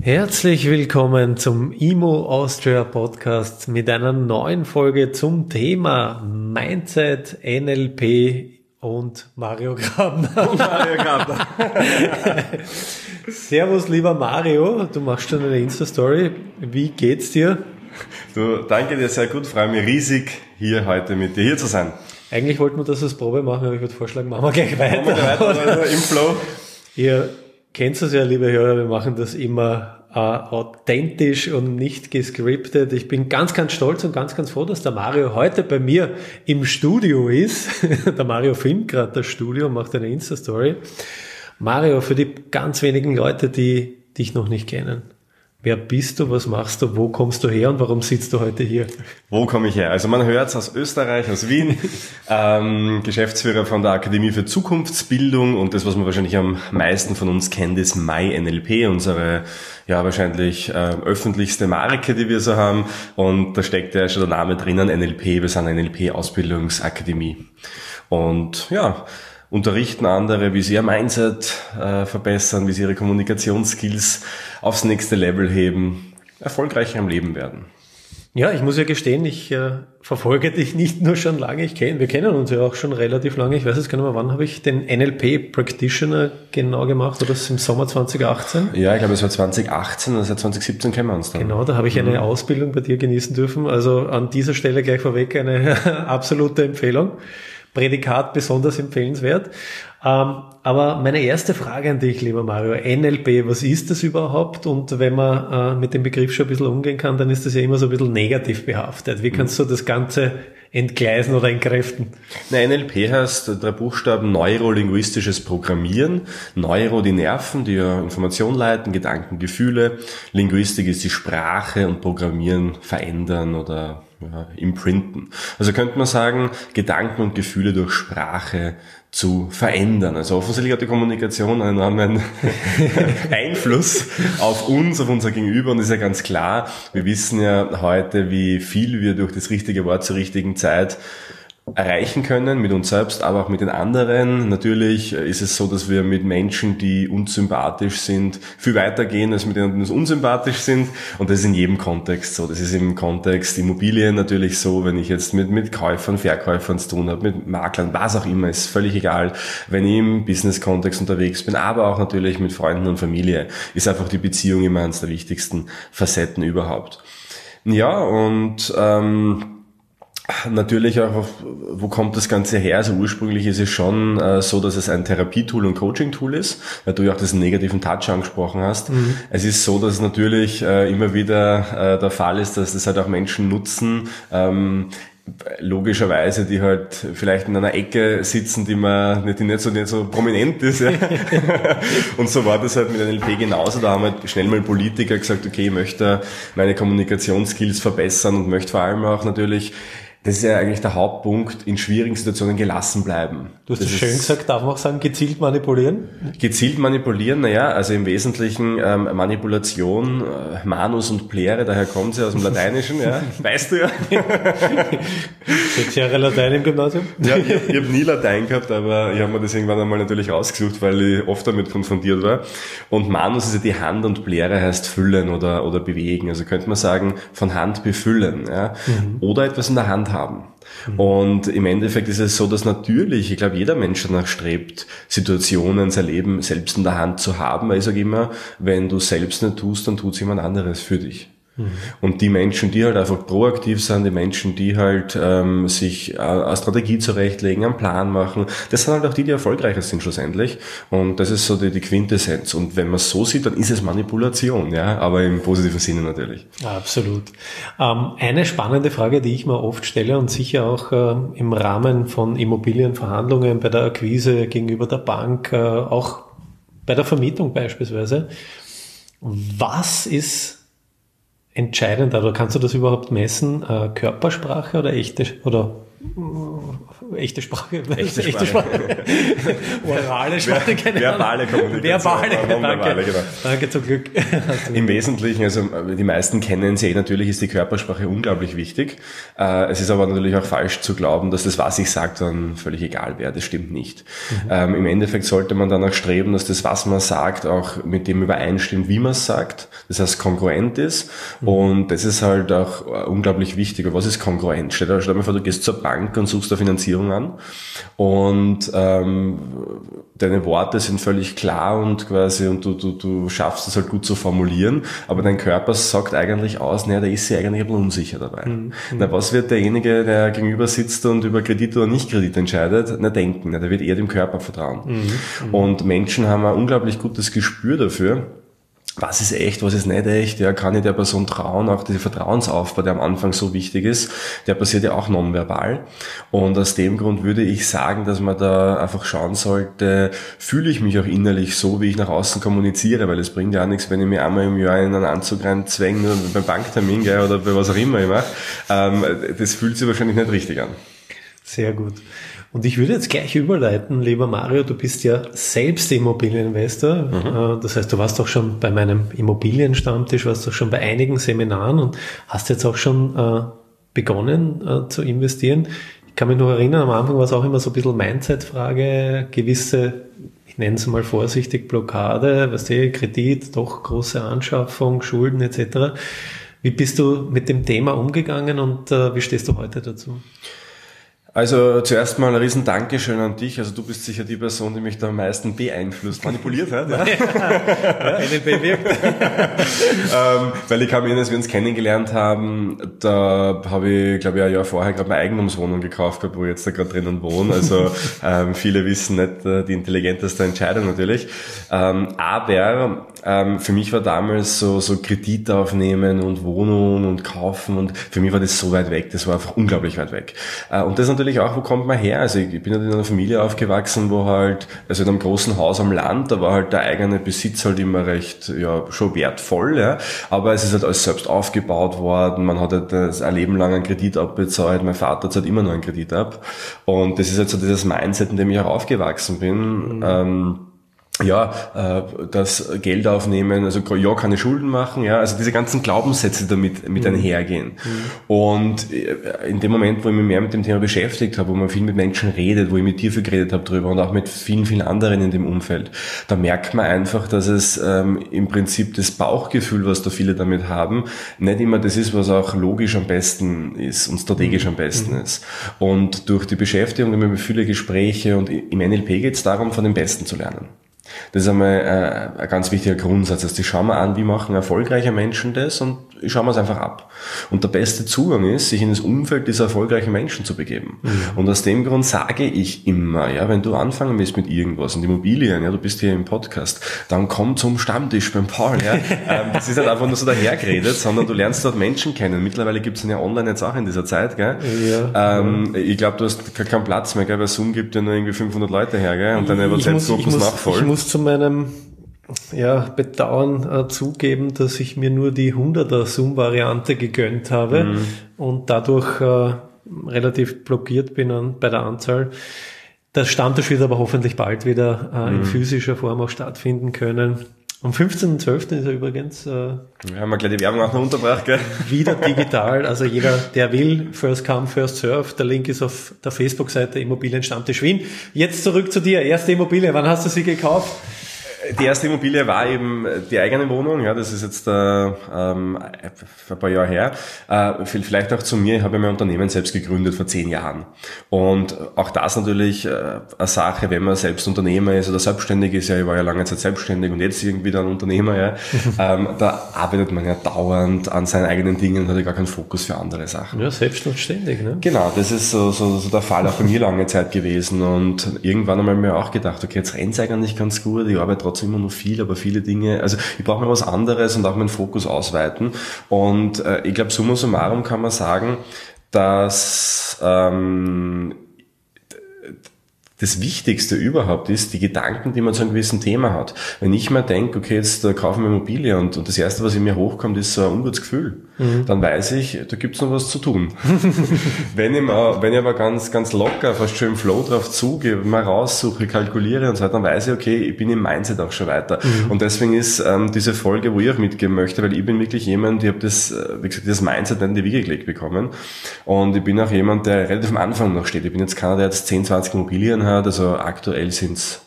Herzlich willkommen zum IMO Austria Podcast mit einer neuen Folge zum Thema Mindset, NLP und Mario Grabner. Mario Grabner. Servus, lieber Mario. Du machst schon eine Insta-Story. Wie geht's dir? Du, danke dir sehr gut. Freue mich riesig, hier heute mit dir hier zu sein. Eigentlich wollten wir das als Probe machen, aber ich würde vorschlagen, machen wir gleich weiter. Machen wir weiter, also im Flow. Ihr kennt es ja, liebe Hörer, wir machen das immer äh, authentisch und nicht gescriptet. Ich bin ganz, ganz stolz und ganz, ganz froh, dass der Mario heute bei mir im Studio ist. der Mario filmt gerade das Studio, macht eine Insta-Story. Mario, für die ganz wenigen Leute, die dich noch nicht kennen, Wer bist du, was machst du, wo kommst du her und warum sitzt du heute hier? Wo komme ich her? Also man hört es aus Österreich, aus Wien, ähm, Geschäftsführer von der Akademie für Zukunftsbildung und das, was man wahrscheinlich am meisten von uns kennt, ist MyNLP, unsere ja wahrscheinlich äh, öffentlichste Marke, die wir so haben und da steckt ja schon der Name drinnen, NLP, wir sind eine NLP-Ausbildungsakademie. Und ja, unterrichten andere, wie sie ihr Mindset äh, verbessern, wie sie ihre Kommunikationsskills aufs nächste Level heben, erfolgreicher im Leben werden. Ja, ich muss ja gestehen, ich äh, verfolge dich nicht nur schon lange, ich kenn, wir kennen uns ja auch schon relativ lange. Ich weiß jetzt gar nicht mehr, wann habe ich den NLP Practitioner genau gemacht? Oder das im Sommer 2018? Ja, ich glaube, es war 2018 und seit 2017 kennen wir uns dann. Genau, da habe ich eine mhm. Ausbildung bei dir genießen dürfen. Also an dieser Stelle gleich vorweg eine absolute Empfehlung. Prädikat besonders empfehlenswert. Ähm, aber meine erste Frage an dich, lieber Mario, NLP, was ist das überhaupt? Und wenn man äh, mit dem Begriff schon ein bisschen umgehen kann, dann ist das ja immer so ein bisschen negativ behaftet. Wie kannst du das Ganze entgleisen oder entkräften? Na, NLP heißt drei Buchstaben neurolinguistisches Programmieren. Neuro die Nerven, die ja Information leiten, Gedanken, Gefühle. Linguistik ist die Sprache und Programmieren verändern oder ja, imprinten. Also könnte man sagen, Gedanken und Gefühle durch Sprache zu verändern. Also offensichtlich hat die Kommunikation einen enormen Einfluss auf uns, auf unser Gegenüber und ist ja ganz klar, wir wissen ja heute, wie viel wir durch das richtige Wort zur richtigen Zeit erreichen können, mit uns selbst, aber auch mit den anderen. Natürlich ist es so, dass wir mit Menschen, die unsympathisch sind, viel weiter gehen als mit denen, die uns unsympathisch sind. Und das ist in jedem Kontext so. Das ist im Kontext Immobilien natürlich so, wenn ich jetzt mit, mit Käufern, Verkäufern zu tun habe, mit Maklern, was auch immer, ist völlig egal. Wenn ich im Business-Kontext unterwegs bin, aber auch natürlich mit Freunden und Familie, ist einfach die Beziehung immer eines der wichtigsten Facetten überhaupt. Ja, und ähm, Natürlich auch, wo kommt das Ganze her? Also ursprünglich ist es schon äh, so, dass es ein Therapietool und Coaching-Tool ist, weil du ja auch diesen negativen Touch angesprochen hast. Mhm. Es ist so, dass es natürlich äh, immer wieder äh, der Fall ist, dass das halt auch Menschen nutzen, ähm, logischerweise, die halt vielleicht in einer Ecke sitzen, die man nicht, die nicht so, nicht so prominent ist. Ja. und so war das halt mit NLP genauso. Da haben halt schnell mal Politiker gesagt, okay, ich möchte meine Kommunikationsskills verbessern und möchte vor allem auch natürlich das ist ja eigentlich der Hauptpunkt, in schwierigen Situationen gelassen bleiben. Du hast das, schön gesagt, darf man auch sagen, gezielt manipulieren? Gezielt manipulieren, naja, also im Wesentlichen ähm, Manipulation, äh, Manus und Plere, daher kommt sie aus dem Lateinischen, ja, weißt du ja. Sechs Jahre Latein im Gymnasium? Ja, ich, ich habe nie Latein gehabt, aber ich habe mir das irgendwann einmal natürlich ausgesucht, weil ich oft damit konfrontiert war. Und Manus ist ja die Hand und Plere heißt füllen oder, oder bewegen. Also könnte man sagen, von Hand befüllen, ja. Mhm. Oder etwas in der Hand haben. Und im Endeffekt ist es so, dass natürlich, ich glaube, jeder Mensch danach strebt, Situationen, sein Leben selbst in der Hand zu haben. Weil ich sage immer, wenn du selbst nicht tust, dann tut jemand anderes für dich. Mhm. Und die Menschen, die halt einfach proaktiv sind, die Menschen, die halt ähm, sich äh, eine Strategie zurechtlegen, einen Plan machen, das sind halt auch die, die erfolgreicher sind schlussendlich. Und das ist so die, die Quintessenz. Und wenn man es so sieht, dann ist es Manipulation, ja, aber im positiven Sinne natürlich. Absolut. Ähm, eine spannende Frage, die ich mir oft stelle und sicher auch äh, im Rahmen von Immobilienverhandlungen bei der Akquise gegenüber der Bank, äh, auch bei der Vermietung beispielsweise. Was ist entscheidend, oder kannst du das überhaupt messen? Äh, Körpersprache oder echte oder echte Sprache. Echte Sprache. Echte Sprache. Orale Sprache, keine Verbale Kommunikation. Verbale, danke. genau. danke zum Glück. Im Wesentlichen, also die meisten kennen sie, natürlich ist die Körpersprache unglaublich wichtig. Äh, es ist aber natürlich auch falsch zu glauben, dass das, was ich sage, dann völlig egal wäre. Das stimmt nicht. Mhm. Ähm, Im Endeffekt sollte man danach streben, dass das, was man sagt, auch mit dem übereinstimmt, wie man es sagt. Das heißt, kongruent ist. Mhm. Und das ist halt auch äh, unglaublich wichtig. Und was ist kongruent? Stell dir, stell dir mal vor, du gehst zur Bank und suchst eine Finanzierung an und ähm, deine Worte sind völlig klar und quasi und du, du, du schaffst es halt gut zu formulieren, aber dein Körper sagt eigentlich aus, naja, da ist sie eigentlich ein bisschen unsicher dabei. Mhm. Na, was wird derjenige, der gegenüber sitzt und über Kredit oder nicht Kredit entscheidet, na denken, na, der wird eher dem Körper vertrauen. Mhm. Und Menschen haben ein unglaublich gutes Gespür dafür, was ist echt, was ist nicht echt, ja, kann ich der Person trauen, auch dieser Vertrauensaufbau, der am Anfang so wichtig ist, der passiert ja auch nonverbal. Und aus dem Grund würde ich sagen, dass man da einfach schauen sollte, fühle ich mich auch innerlich so, wie ich nach außen kommuniziere, weil es bringt ja auch nichts, wenn ich mir einmal im Jahr in einen Anzug reinzwänge, beim Banktermin, gell, oder bei was auch immer ich mache, ähm, das fühlt sich wahrscheinlich nicht richtig an. Sehr gut. Und ich würde jetzt gleich überleiten, lieber Mario, du bist ja selbst Immobilieninvestor. Mhm. Äh, das heißt, du warst doch schon bei meinem Immobilienstammtisch, warst doch schon bei einigen Seminaren und hast jetzt auch schon äh, begonnen äh, zu investieren. Ich kann mich noch erinnern, am Anfang war es auch immer so ein bisschen Mindset-Frage, gewisse, ich nenne es mal vorsichtig, Blockade, was du, Kredit, doch große Anschaffung, Schulden etc. Wie bist du mit dem Thema umgegangen und wie stehst du heute dazu? Also zuerst mal ein riesen Dankeschön an dich. Also du bist sicher die Person, die mich da am meisten beeinflusst, manipuliert hat. Ja, ja bewirkt. ähm, weil ich erinnern, als wir uns kennengelernt haben, da habe ich, glaube ich, ein Jahr vorher gerade meine Eigentumswohnung gekauft gehabt, wo ich jetzt da gerade drinnen wohne. Also ähm, viele wissen nicht äh, die intelligenteste Entscheidung natürlich. Ähm, aber ähm, für mich war damals so, so Kredit aufnehmen und Wohnung und kaufen und für mich war das so weit weg. Das war einfach unglaublich weit weg. Äh, und das natürlich natürlich auch, wo kommt man her? Also ich bin halt in einer Familie aufgewachsen, wo halt, also in einem großen Haus am Land, da war halt der eigene Besitz halt immer recht, ja, schon wertvoll, ja. Aber es ist halt alles selbst aufgebaut worden, man hat halt ein Leben lang einen Kredit abbezahlt, mein Vater zahlt immer noch einen Kredit ab. Und das ist halt so dieses Mindset, in dem ich auch aufgewachsen bin. Mhm. Ähm, ja, äh, das Geld aufnehmen, also ja, keine Schulden machen, ja, also diese ganzen Glaubenssätze damit mit mhm. einhergehen. Mhm. Und äh, in dem Moment, wo ich mich mehr mit dem Thema beschäftigt habe, wo man viel mit Menschen redet, wo ich mit dir viel geredet habe drüber und auch mit vielen, vielen anderen in dem Umfeld, da merkt man einfach, dass es ähm, im Prinzip das Bauchgefühl, was da viele damit haben, nicht immer das ist, was auch logisch am besten ist und strategisch mhm. am besten mhm. ist. Und durch die Beschäftigung mit viele Gespräche und im NLP geht es darum, von den Besten zu lernen. Das ist einmal äh, ein ganz wichtiger Grundsatz. Also ich schaue mir an, wie machen erfolgreiche Menschen das und ich schaue mir es einfach ab. Und der beste Zugang ist, sich in das Umfeld dieser erfolgreichen Menschen zu begeben. Mhm. Und aus dem Grund sage ich immer, ja, wenn du anfangen willst mit irgendwas und Immobilien, ja, du bist hier im Podcast, dann komm zum Stammtisch beim Paul. Ja. ähm, das ist nicht einfach nur so dahergeredet, sondern du lernst dort Menschen kennen. Mittlerweile gibt es ja online jetzt auch in dieser Zeit. Gell? Ja, ähm. Ich glaube, du hast keinen Platz mehr. Gell? Bei Zoom gibt ja nur irgendwie 500 Leute her gell? und deine WhatsApp-Gruppen voll. Ich muss zu meinem ja, Bedauern äh, zugeben, dass ich mir nur die 100er Zoom-Variante gegönnt habe mhm. und dadurch äh, relativ blockiert bin an, bei der Anzahl. Das Stammtisch wird aber hoffentlich bald wieder äh, in mhm. physischer Form auch stattfinden können. Am 15.12. ist er übrigens. Äh, Wir haben ja gleich die Werbung auch noch unterbracht, gell? Wieder digital. Also jeder, der will, first come, first serve. Der Link ist auf der Facebook-Seite Immobilienstammtisch Wien. Jetzt zurück zu dir. Erste Immobilie. Wann hast du sie gekauft? Die erste Immobilie war eben die eigene Wohnung, ja, das ist jetzt äh, ähm, ein paar Jahre her. Äh, vielleicht auch zu mir, ich habe ja mein Unternehmen selbst gegründet vor zehn Jahren. Und auch das natürlich äh, eine Sache, wenn man selbst Unternehmer ist oder selbstständig ist, ja, ich war ja lange Zeit selbstständig und jetzt irgendwie dann Unternehmer, ja, ähm, da arbeitet man ja dauernd an seinen eigenen Dingen und hat ja gar keinen Fokus für andere Sachen. Ja, selbst und ständig, ne? Genau, das ist so, so, so der Fall auch bei mir lange Zeit gewesen und irgendwann einmal mir auch gedacht, okay, jetzt rennt eigentlich ganz gut, ich arbeite trotzdem immer noch viel, aber viele Dinge, also ich brauche mal was anderes und auch meinen Fokus ausweiten. Und äh, ich glaube, summa summarum kann man sagen, dass ähm, das Wichtigste überhaupt ist, die Gedanken, die man zu einem gewissen Thema hat. Wenn ich mir denke, okay, jetzt äh, kaufen wir Immobilie und, und das Erste, was in mir hochkommt, ist so ein ungutes Gefühl, mhm. dann weiß ich, da gibt's noch was zu tun. wenn, ich mal, wenn ich aber ganz, ganz locker, fast schon im Flow drauf zugehe, mal raussuche, kalkuliere und so weiter, dann weiß ich, okay, ich bin im Mindset auch schon weiter. Mhm. Und deswegen ist ähm, diese Folge, wo ich auch mitgeben möchte, weil ich bin wirklich jemand, ich habe das, äh, wie gesagt, das Mindset nicht in die Wiege gelegt bekommen. Und ich bin auch jemand, der relativ am Anfang noch steht. Ich bin jetzt keiner, der jetzt 10, 20 Immobilien hat, also aktuell sind's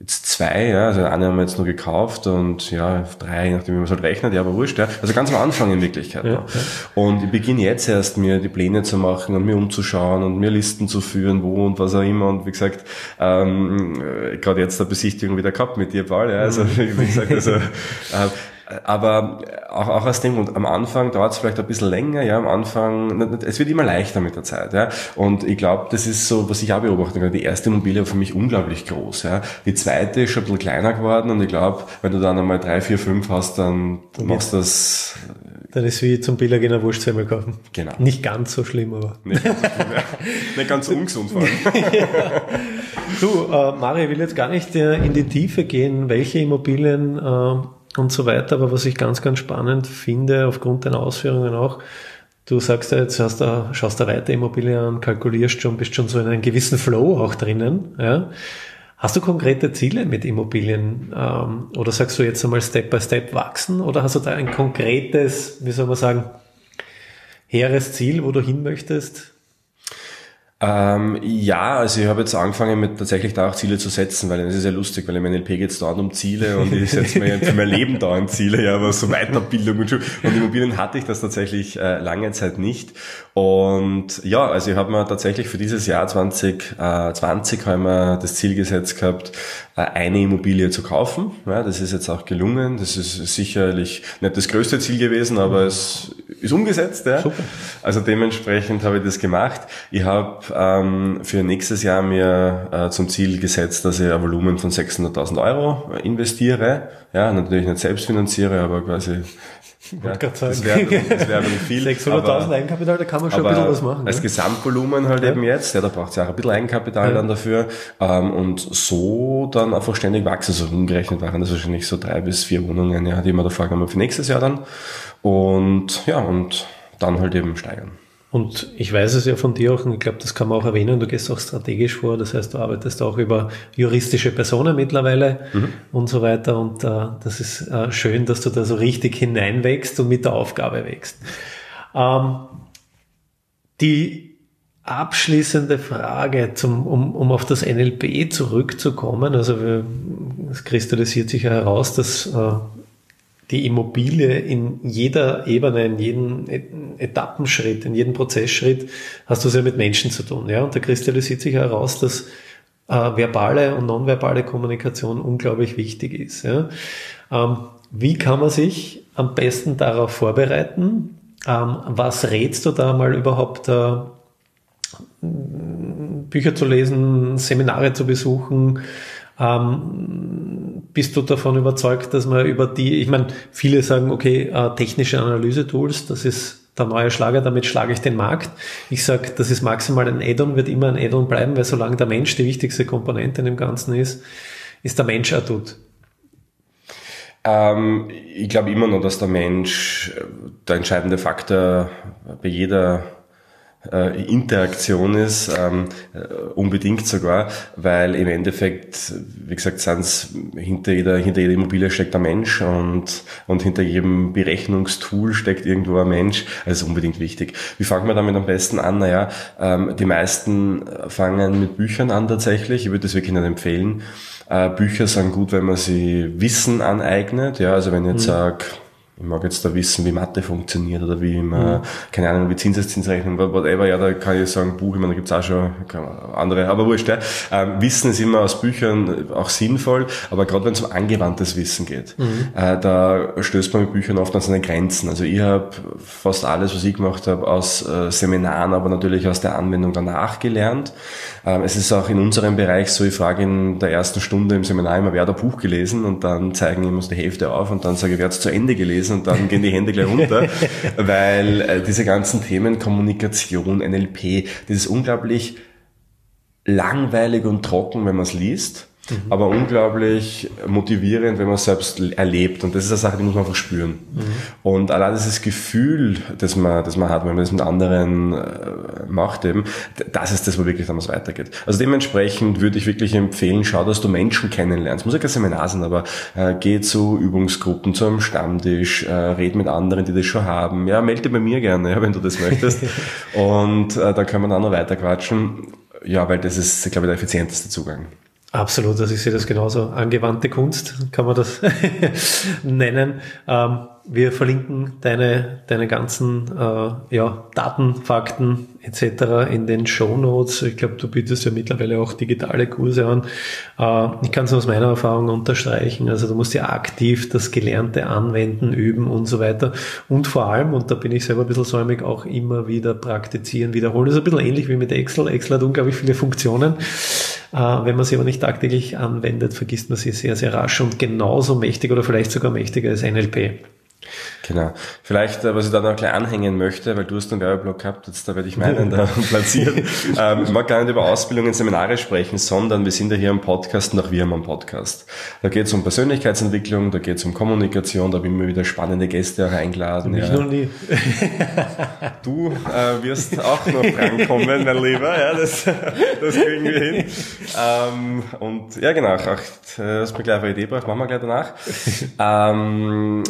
jetzt zwei, ja, also eine haben wir jetzt nur gekauft und ja, drei, nachdem man es halt rechnet, ja, aber wurscht, ja. Also ganz am Anfang in Wirklichkeit. Ja, ja. Und ich beginne jetzt erst, mir die Pläne zu machen und mir umzuschauen und mir Listen zu führen, wo und was auch immer. Und wie gesagt, ähm, äh, gerade jetzt eine Besichtigung wieder gehabt mit dir, Paul, ja. Also wie gesagt, also äh, aber auch, auch aus dem Grund, am Anfang dauert es vielleicht ein bisschen länger, ja, am Anfang, es wird immer leichter mit der Zeit, ja. Und ich glaube, das ist so, was ich auch beobachten kann. Die erste Immobilie war für mich unglaublich groß, ja. Die zweite ist schon ein bisschen kleiner geworden und ich glaube, wenn du dann einmal drei, vier, fünf hast, dann du machst das. Dann ist wie zum Billiger einer Wurstzimmer kaufen. Genau. Nicht ganz so schlimm, aber. Nicht ganz, so schlimm, ja. Nicht ganz ungesund vor allem. ja. Du, äh, Mario, ich will jetzt gar nicht äh, in die Tiefe gehen, welche Immobilien äh, und so weiter. Aber was ich ganz, ganz spannend finde, aufgrund deiner Ausführungen auch, du sagst ja, jetzt hast du, schaust du weiter Immobilien an, kalkulierst schon, bist schon so in einem gewissen Flow auch drinnen. Ja. Hast du konkrete Ziele mit Immobilien ähm, oder sagst du jetzt einmal Step by Step wachsen oder hast du da ein konkretes, wie soll man sagen, hehres Ziel, wo du hin möchtest? Ähm, ja, also ich habe jetzt angefangen mit tatsächlich da auch Ziele zu setzen, weil es ist ja lustig, weil im NLP geht es dauernd um Ziele und ich setze mir für mein Leben dauernd Ziele, ja, aber so Weiterbildung und, und Immobilien hatte ich das tatsächlich äh, lange Zeit nicht. Und ja, also ich habe mir tatsächlich für dieses Jahr 2020 äh, 20 haben wir das Ziel gesetzt gehabt, äh, eine Immobilie zu kaufen. Ja, das ist jetzt auch gelungen. Das ist sicherlich nicht das größte Ziel gewesen, aber es ist umgesetzt. Ja. Super. Also dementsprechend habe ich das gemacht. Ich habe ähm, für nächstes Jahr mir äh, zum Ziel gesetzt, dass ich ein Volumen von 600.000 Euro investiere. Ja, natürlich nicht selbst finanziere, aber quasi ja, das wäre das wär viel. 600.000 Eigenkapital, da kann man schon ein bisschen was machen. Als ja? Gesamtvolumen halt ja. eben jetzt, ja, da braucht es ja auch ein bisschen Eigenkapital ja. dann dafür. Ähm, und so dann einfach ständig wachsen. So umgerechnet waren das wahrscheinlich so drei bis vier Wohnungen, ja, die wir da vorgenommen für nächstes Jahr dann. Und ja, und dann halt eben steigern. Und ich weiß es ja von dir auch, und ich glaube, das kann man auch erwähnen, du gehst auch strategisch vor, das heißt, du arbeitest auch über juristische Personen mittlerweile mhm. und so weiter. Und äh, das ist äh, schön, dass du da so richtig hineinwächst und mit der Aufgabe wächst. Ähm, die abschließende Frage, zum, um, um auf das NLP zurückzukommen, also wir, es kristallisiert sich ja heraus, dass äh, die Immobilie in jeder Ebene, in jedem Etappenschritt, in jedem Prozessschritt hast du es ja mit Menschen zu tun. Ja? Und da kristallisiert sich heraus, dass äh, verbale und nonverbale Kommunikation unglaublich wichtig ist. Ja? Ähm, wie kann man sich am besten darauf vorbereiten? Ähm, was rätst du da mal überhaupt, äh, Bücher zu lesen, Seminare zu besuchen? Ähm, bist du davon überzeugt, dass man über die, ich meine, viele sagen, okay, äh, technische Analyse-Tools, das ist der neue Schlager, damit schlage ich den Markt. Ich sage, das ist maximal ein Add-on, wird immer ein Add-on bleiben, weil solange der Mensch die wichtigste Komponente in dem Ganzen ist, ist der Mensch Adut. Ähm, ich glaube immer noch, dass der Mensch der entscheidende Faktor bei jeder äh, Interaktion ist, ähm, äh, unbedingt sogar, weil im Endeffekt, wie gesagt, sind's hinter jeder, hinter jeder Immobilie steckt ein Mensch und, und hinter jedem Berechnungstool steckt irgendwo ein Mensch. Also unbedingt wichtig. Wie fangen wir damit am besten an? Naja, ähm, die meisten fangen mit Büchern an tatsächlich. Ich würde das wirklich nicht empfehlen. Äh, Bücher sind gut, wenn man sie Wissen aneignet. Ja, also wenn ich jetzt mhm. sage, ich mag jetzt da wissen, wie Mathe funktioniert oder wie man, mhm. keine Ahnung, wie Zinseszinsrechnung, whatever, ja, da kann ich sagen, Buch, ich meine, da gibt's auch schon andere, aber wurscht, ja. Ähm, wissen ist immer aus Büchern auch sinnvoll, aber gerade wenn es um angewandtes Wissen geht, mhm. äh, da stößt man mit Büchern oft an seine Grenzen. Also ich habe fast alles, was ich gemacht habe, aus äh, Seminaren, aber natürlich aus der Anwendung danach gelernt. Ähm, es ist auch in unserem Bereich so, ich frage in der ersten Stunde im Seminar immer, wer hat ein Buch gelesen und dann zeigen ihm uns die Hälfte auf und dann sage ich, wer hat es zu Ende gelesen lesen und dann gehen die Hände gleich runter, weil äh, diese ganzen Themen Kommunikation, NLP, das ist unglaublich langweilig und trocken, wenn man es liest. Mhm. aber unglaublich motivierend, wenn man es selbst erlebt. Und das ist eine Sache, die muss man einfach spüren. Mhm. Und allein dieses Gefühl, das man, das man hat, wenn man das mit anderen äh, macht eben, das ist das, wo wirklich dann was weitergeht. Also dementsprechend würde ich wirklich empfehlen, schau, dass du Menschen kennenlernst. Muss ja kein Seminar sein, aber äh, geh zu Übungsgruppen, zu einem Stammtisch, äh, red mit anderen, die das schon haben. Ja, melde bei mir gerne, ja, wenn du das möchtest. Und äh, da können wir dann noch weiter quatschen. Ja, weil das ist, glaube ich, der effizienteste Zugang. Absolut, also ich sehe das genauso. Angewandte Kunst kann man das nennen. Ähm, wir verlinken deine, deine ganzen äh, ja, Daten, Fakten etc. in den Show Notes. Ich glaube, du bietest ja mittlerweile auch digitale Kurse an. Äh, ich kann es aus meiner Erfahrung unterstreichen. Also du musst ja aktiv das Gelernte anwenden, üben und so weiter. Und vor allem, und da bin ich selber ein bisschen säumig, auch immer wieder praktizieren, wiederholen. Das ist ein bisschen ähnlich wie mit Excel. Excel hat unglaublich viele Funktionen. Äh, wenn man sie aber nicht tagtäglich anwendet, vergisst man sie sehr, sehr rasch und genauso mächtig oder vielleicht sogar mächtiger als NLP. Genau. Vielleicht, äh, was ich da noch gleich anhängen möchte, weil du hast einen Werbeblock gehabt, jetzt da werde ich meinen da platzieren. ähm, ich mag gar nicht über Ausbildungen, Seminare sprechen, sondern wir sind ja hier am Podcast und auch wir haben einen Podcast. Da geht es um Persönlichkeitsentwicklung, da geht es um Kommunikation, da haben wir wieder spannende Gäste auch eingeladen. Ich ja. noch nie. du äh, wirst auch noch drankommen, mein Lieber. Ja, das, das kriegen wir hin. Ähm, und ja, genau, auch, äh, hast mir gleich eine Idee gebracht, machen wir gleich danach. Ähm,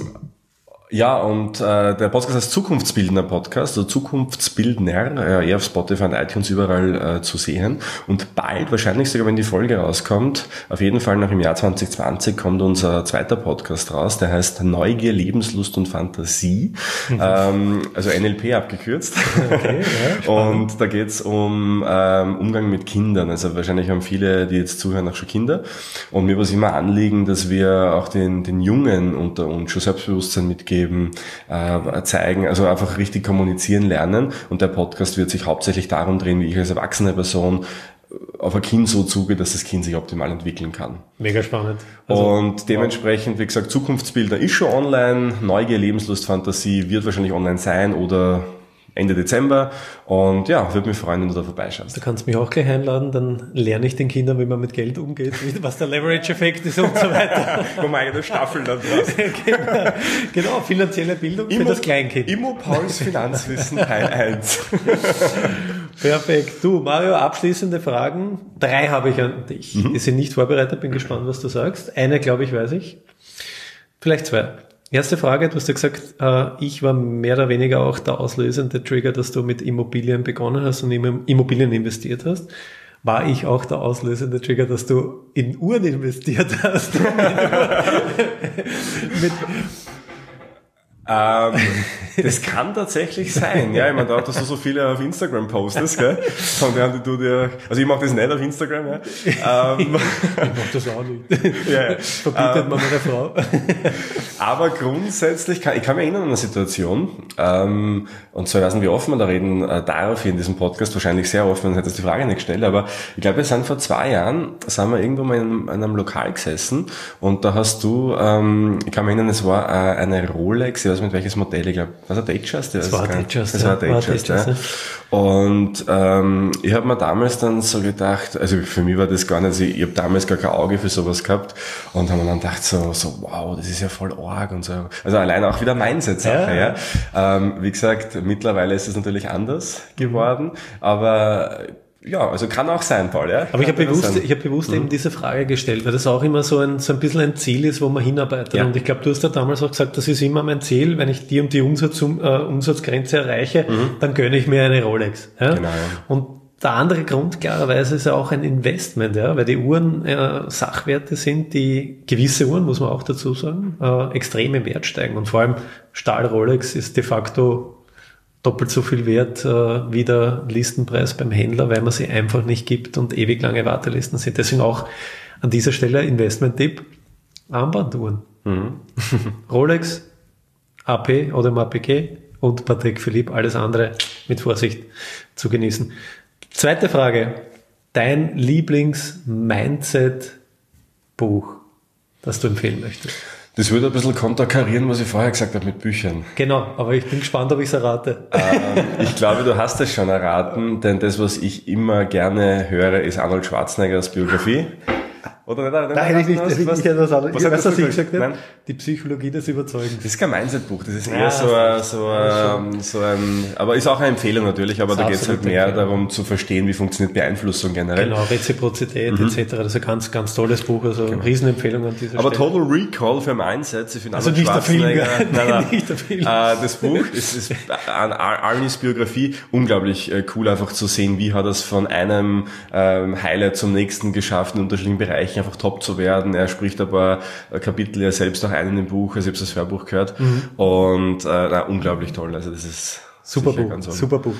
ja, und äh, der Podcast heißt Zukunftsbildner Podcast, also Zukunftsbildner, äh, eher auf Spotify und iTunes überall äh, zu sehen. Und bald, wahrscheinlich sogar wenn die Folge rauskommt, auf jeden Fall noch im Jahr 2020 kommt unser zweiter Podcast raus, der heißt Neugier, Lebenslust und Fantasie, mhm. ähm, also NLP abgekürzt. Okay, ja, und da geht's um ähm, Umgang mit Kindern. Also wahrscheinlich haben viele, die jetzt zuhören, auch schon Kinder. Und mir war es immer Anliegen, dass wir auch den, den Jungen unter uns schon Selbstbewusstsein mitgeben geben, äh, zeigen, also einfach richtig kommunizieren lernen. Und der Podcast wird sich hauptsächlich darum drehen, wie ich als erwachsene Person auf ein Kind so zugehe, dass das Kind sich optimal entwickeln kann. Mega spannend. Also, und dementsprechend, wie gesagt, Zukunftsbilder ist schon online, Neugier, Lebenslust, Fantasie wird wahrscheinlich online sein oder Ende Dezember. Und ja, würde mich freuen, wenn du da vorbeischaust. Du kannst mich auch gleich einladen, dann lerne ich den Kindern, wie man mit Geld umgeht, was der Leverage-Effekt ist und so weiter. Wo man eigene Staffel dann draus. genau, genau, finanzielle Bildung Immo, für das Kleinkind. Immo Pauls Finanzwissen Teil 1. Perfekt. Du, Mario, abschließende Fragen. Drei habe ich an dich. Mhm. Ich bin nicht vorbereitet, bin gespannt, was du sagst. Eine, glaube ich, weiß ich. Vielleicht zwei. Erste Frage, du hast ja gesagt, äh, ich war mehr oder weniger auch der auslösende Trigger, dass du mit Immobilien begonnen hast und in Immobilien investiert hast. War ich auch der auslösende Trigger, dass du in Uhren investiert hast? mit, ähm, das kann tatsächlich sein. Ja, ich meine, da dass du so viele auf Instagram postest, gell? Von denen die du dir, also ich mache das nicht auf Instagram, ja. Ähm, ich mache das auch nicht. Ja, Verbietet ähm, man meine Frau. aber grundsätzlich kann, ich kann mich erinnern an eine Situation, ähm, und zwar, ich weiß nicht, wie offen man da reden äh, darf hier in diesem Podcast, wahrscheinlich sehr offen, sonst hätte ich die Frage nicht gestellt, aber ich glaube, wir sind vor zwei Jahren, sind wir irgendwo mal in, in einem Lokal gesessen und da hast du, ähm, ich kann mich erinnern, es war äh, eine Rolex, ich weiß nicht welches Modell, ich glaube, was war Datejust? Das war Datejust, Das war Datejust, ja. Und ähm, ich habe mir damals dann so gedacht, also für mich war das gar nicht, also ich, ich habe damals gar kein Auge für sowas gehabt und habe mir dann gedacht so, so, wow, das ist ja voll arg und so. Also allein auch wieder Mindset-Sache, ja. ja. Ähm, wie gesagt, mittlerweile ist es natürlich anders geworden, aber ja, also kann auch sein, Paul. Ja? Aber ich habe bewusst, ich hab bewusst mhm. eben diese Frage gestellt, weil das auch immer so ein, so ein bisschen ein Ziel ist, wo man hinarbeitet. Ja. Und ich glaube, du hast ja damals auch gesagt, das ist immer mein Ziel, wenn ich die und die Umsatz, äh, Umsatzgrenze erreiche, mhm. dann gönne ich mir eine Rolex. Ja? Genau. Ja. Und der andere Grund klarerweise ist ja auch ein Investment, ja, weil die Uhren äh, Sachwerte sind, die gewisse Uhren, muss man auch dazu sagen, äh, extrem im Wert steigen. Und vor allem Stahl Rolex ist de facto doppelt so viel wert äh, wie der Listenpreis beim Händler, weil man sie einfach nicht gibt und ewig lange Wartelisten sind. Deswegen auch an dieser Stelle Investment-Tipp, Armbanduhren. Mhm. Rolex, AP oder MAPG und Patek Philippe, alles andere mit Vorsicht zu genießen. Zweite Frage, dein Lieblings-Mindset-Buch, das du empfehlen möchtest? Das würde ein bisschen konterkarieren, was ich vorher gesagt habe mit Büchern. Genau, aber ich bin gespannt, ob ich es errate. Ähm, ich glaube, du hast es schon erraten, denn das, was ich immer gerne höre, ist Arnold Schwarzeneggers Biografie. Oder nicht? Hätte ich nicht, was, was, etwas anderes. Was, was hast du gesagt? Nein? Die Psychologie des Überzeugens. Das ist kein Mindset-Buch, das ist eher ja, so, ein, so, ein, so ein, aber ist auch eine Empfehlung natürlich, aber da geht es halt mehr darum zu verstehen, wie funktioniert Beeinflussung generell. Genau, Reziprozität mhm. etc. Das ist ein ganz, ganz tolles Buch, also genau. Riesenempfehlung an dieser aber Stelle. Aber Total Recall für Mindset, ich finde also nicht der Film, nein, nein, nicht der Film. Äh, das Buch ist, ist an Arnis Biografie unglaublich äh, cool, einfach zu sehen, wie hat er es von einem ähm, Highlight zum nächsten geschafft in unterschiedlichen Bereichen einfach top zu werden. Er spricht ein paar Kapitel ja selbst auch ein in dem Buch, also ich habe das Hörbuch gehört. Mhm. Und äh, na, unglaublich toll. Also das ist Super Buch, super Buch.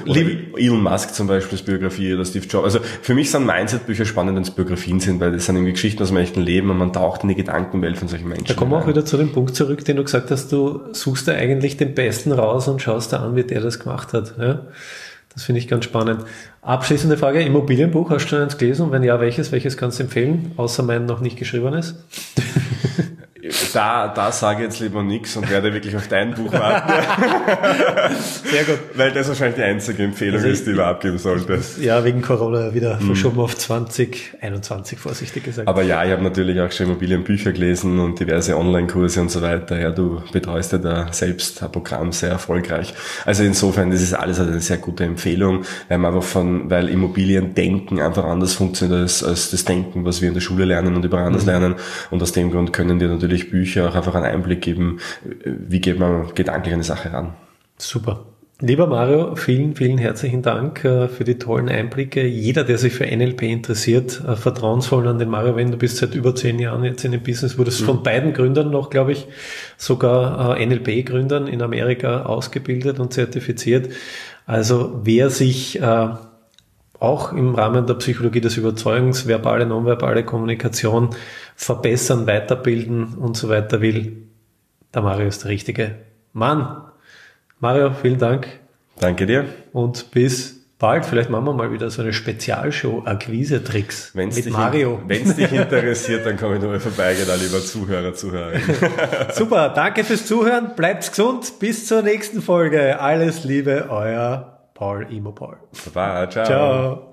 Elon Musk zum Beispiel, das Biografie oder Steve Jobs. Also für mich sind Mindset-Bücher spannend, wenn es Biografien sind, weil das sind irgendwie Geschichten aus dem echten Leben und man taucht in die Gedankenwelt von solchen Menschen. Da kommen wir auch wieder zu dem Punkt zurück, den du gesagt hast, du suchst da eigentlich den Besten raus und schaust da an, wie der das gemacht hat. Ja? Das finde ich ganz spannend. Abschließende Frage, Immobilienbuch, hast du schon eins gelesen? Und wenn ja, welches? Welches kannst du empfehlen, außer mein noch nicht geschriebenes? Da, da sage ich jetzt lieber nichts und werde wirklich auf dein Buch warten. Sehr gut. Weil das wahrscheinlich die einzige Empfehlung also ist, die du abgeben solltest. Ja, wegen Corona wieder mhm. verschoben auf 2021, vorsichtig gesagt. Aber ja, ich habe natürlich auch schon Immobilienbücher gelesen und diverse Online-Kurse und so weiter. Ja, du betreust ja da selbst ein Programm sehr erfolgreich. Also insofern, das ist alles eine sehr gute Empfehlung, weil man einfach von, weil Immobilien denken einfach anders funktioniert als, als das Denken, was wir in der Schule lernen und überall anders mhm. lernen. Und aus dem Grund können dir natürlich durch Bücher auch einfach einen Einblick geben, wie geht man gedanklich an die Sache ran. Super. Lieber Mario, vielen, vielen herzlichen Dank äh, für die tollen Einblicke. Jeder, der sich für NLP interessiert, äh, vertrauensvoll an den Mario wenn Du bist seit über zehn Jahren jetzt in dem Business, wurdest mhm. von beiden Gründern noch, glaube ich, sogar äh, NLP-Gründern in Amerika ausgebildet und zertifiziert. Also wer sich auch im Rahmen der Psychologie des Überzeugens, verbale, nonverbale Kommunikation verbessern, weiterbilden und so weiter will, der Mario ist der richtige Mann. Mario, vielen Dank. Danke dir. Und bis bald. Vielleicht machen wir mal wieder so eine Spezialshow Akquise-Tricks mit dich, Mario. Wenn es dich interessiert, dann komme ich nur mal vorbei, da lieber Zuhörer, Zuhörer. Super, danke fürs Zuhören. Bleibt gesund. Bis zur nächsten Folge. Alles Liebe, euer Imo Paul. Baba, ciao. Ciao.